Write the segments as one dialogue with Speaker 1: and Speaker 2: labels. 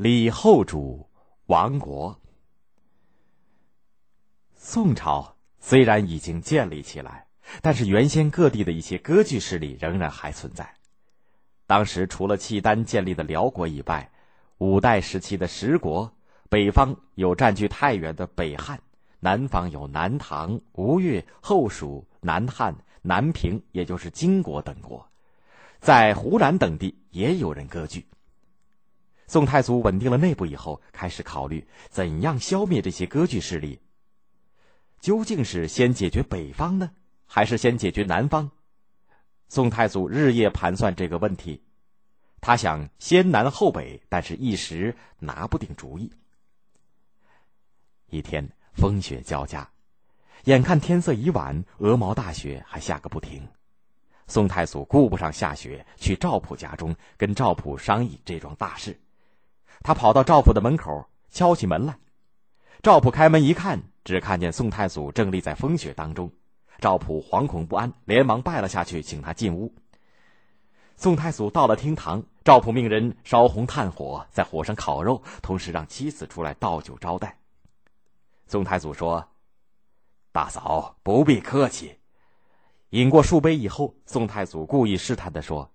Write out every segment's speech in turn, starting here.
Speaker 1: 李后主亡国。宋朝虽然已经建立起来，但是原先各地的一些割据势力仍然还存在。当时除了契丹建立的辽国以外，五代时期的十国，北方有占据太原的北汉，南方有南唐、吴越、后蜀、南汉、南平，也就是金国等国，在湖南等地也有人割据。宋太祖稳定了内部以后，开始考虑怎样消灭这些割据势力。究竟是先解决北方呢，还是先解决南方？宋太祖日夜盘算这个问题。他想先南后北，但是一时拿不定主意。一天风雪交加，眼看天色已晚，鹅毛大雪还下个不停。宋太祖顾不上下雪，去赵普家中跟赵普商议这桩大事。他跑到赵普的门口，敲起门来。赵普开门一看，只看见宋太祖正立在风雪当中。赵普惶恐不安，连忙拜了下去，请他进屋。宋太祖到了厅堂，赵普命人烧红炭火，在火上烤肉，同时让妻子出来倒酒招待。宋太祖说：“大嫂不必客气。”饮过数杯以后，宋太祖故意试探的说：“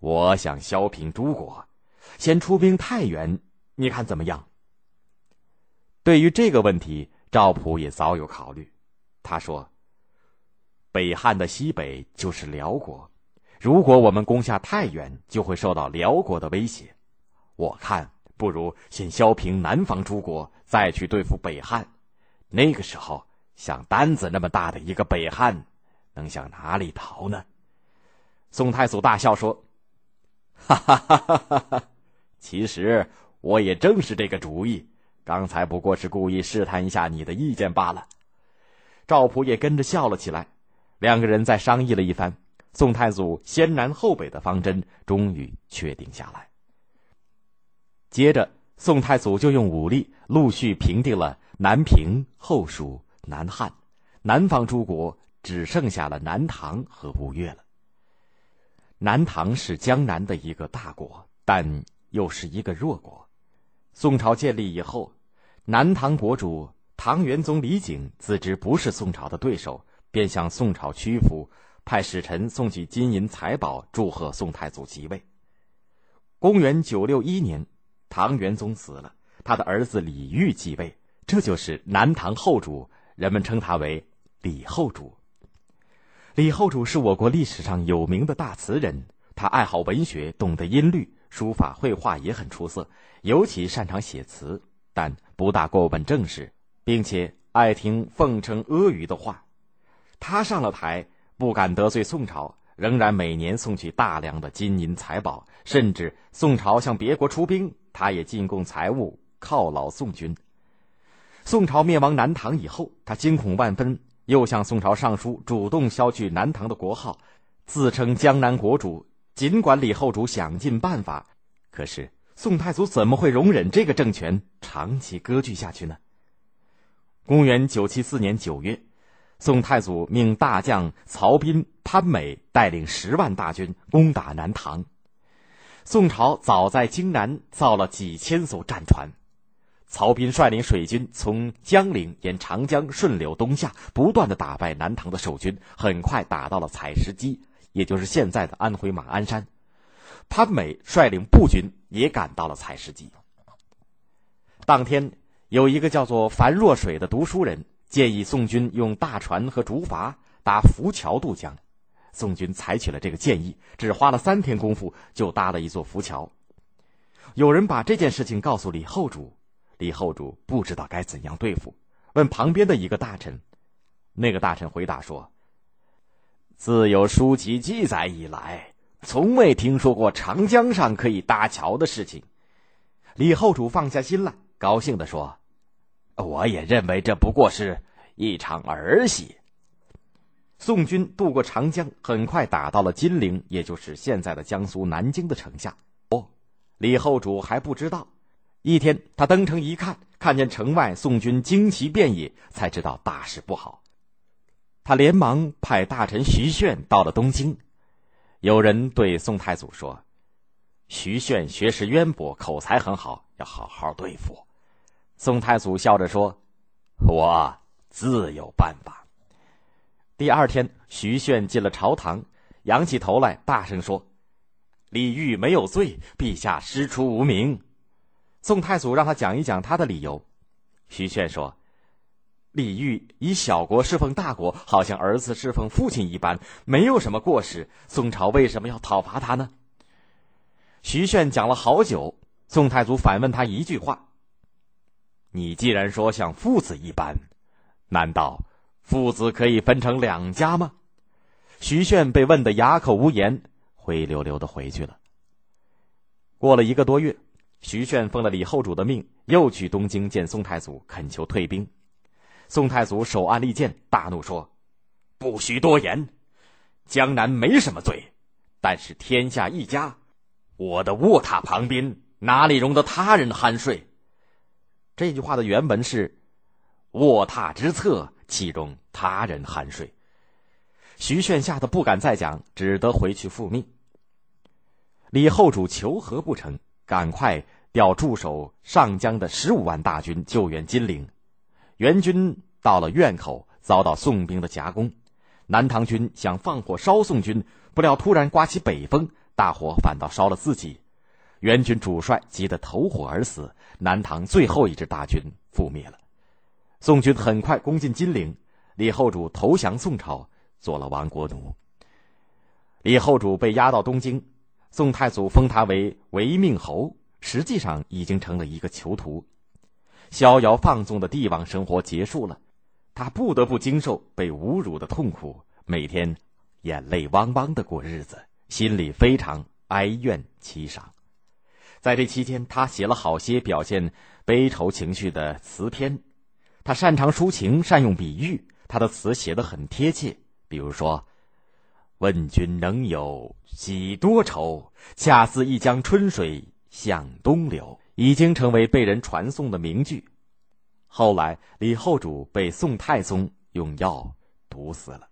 Speaker 1: 我想削平诸国，先出兵太原，你看怎么样？”对于这个问题，赵普也早有考虑。他说：“北汉的西北就是辽国。”如果我们攻下太原，就会受到辽国的威胁。我看不如先削平南方诸国，再去对付北汉。那个时候，像单子那么大的一个北汉，能向哪里逃呢？宋太祖大笑说：“哈哈哈哈哈哈！其实我也正是这个主意，刚才不过是故意试探一下你的意见罢了。”赵普也跟着笑了起来。两个人再商议了一番。宋太祖先南后北的方针终于确定下来。接着，宋太祖就用武力陆续平定了南平、后蜀、南汉，南方诸国只剩下了南唐和吴越了。南唐是江南的一个大国，但又是一个弱国。宋朝建立以后，南唐国主唐元宗李璟自知不是宋朝的对手，便向宋朝屈服。派使臣送去金银财宝，祝贺宋太祖即位。公元九六一年，唐元宗死了，他的儿子李煜继位，这就是南唐后主，人们称他为李后主。李后主是我国历史上有名的大词人，他爱好文学，懂得音律，书法绘画也很出色，尤其擅长写词，但不大过问政事，并且爱听奉承阿谀的话。他上了台。不敢得罪宋朝，仍然每年送去大量的金银财宝，甚至宋朝向别国出兵，他也进贡财物犒劳宋军。宋朝灭亡南唐以后，他惊恐万分，又向宋朝上书，主动削去南唐的国号，自称江南国主。尽管李后主想尽办法，可是宋太祖怎么会容忍这个政权长期割据下去呢？公元九七四年九月。宋太祖命大将曹彬、潘美带领十万大军攻打南唐。宋朝早在京南造了几千艘战船，曹彬率领水军从江陵沿长江顺流东下，不断的打败南唐的守军，很快打到了采石矶，也就是现在的安徽马鞍山。潘美率领步军也赶到了采石矶。当天，有一个叫做樊若水的读书人。建议宋军用大船和竹筏搭浮桥渡江，宋军采取了这个建议，只花了三天功夫就搭了一座浮桥。有人把这件事情告诉李后主，李后主不知道该怎样对付，问旁边的一个大臣，那个大臣回答说：“自有书籍记载以来，从未听说过长江上可以搭桥的事情。”李后主放下心来，高兴地说。我也认为这不过是一场儿戏。宋军渡过长江，很快打到了金陵，也就是现在的江苏南京的城下。哦，李后主还不知道。一天，他登城一看，看见城外宋军旌旗遍野，才知道大事不好。他连忙派大臣徐铉到了东京。有人对宋太祖说：“徐铉学识渊博，口才很好，要好好对付。宋太祖笑着说：“我自有办法。”第二天，徐铉进了朝堂，仰起头来，大声说：“李煜没有罪，陛下师出无名。”宋太祖让他讲一讲他的理由。徐铉说：“李煜以小国侍奉大国，好像儿子侍奉父亲一般，没有什么过失。宋朝为什么要讨伐他呢？”徐铉讲了好久，宋太祖反问他一句话：“你既然说像父子一般，难道父子可以分成两家吗？”徐铉被问得哑口无言，灰溜溜的回去了。过了一个多月。徐铉奉了李后主的命，又去东京见宋太祖，恳求退兵。宋太祖手按利剑，大怒说：“不许多言！江南没什么罪，但是天下一家，我的卧榻旁边哪里容得他人酣睡？”这句话的原文是：“卧榻之侧岂容他人酣睡？”徐铉吓得不敢再讲，只得回去复命。李后主求和不成。赶快调驻守上江的十五万大军救援金陵，援军到了院口，遭到宋兵的夹攻。南唐军想放火烧宋军，不料突然刮起北风，大火反倒烧了自己。援军主帅急得投火而死，南唐最后一支大军覆灭了。宋军很快攻进金陵，李后主投降宋朝，做了亡国奴。李后主被押到东京。宋太祖封他为违命侯，实际上已经成了一个囚徒。逍遥放纵的帝王生活结束了，他不得不经受被侮辱的痛苦，每天眼泪汪汪的过日子，心里非常哀怨凄伤。在这期间，他写了好些表现悲愁情绪的词篇。他擅长抒情，善用比喻，他的词写得很贴切。比如说。问君能有几多愁？恰似一江春水向东流，已经成为被人传颂的名句。后来，李后主被宋太宗用药毒死了。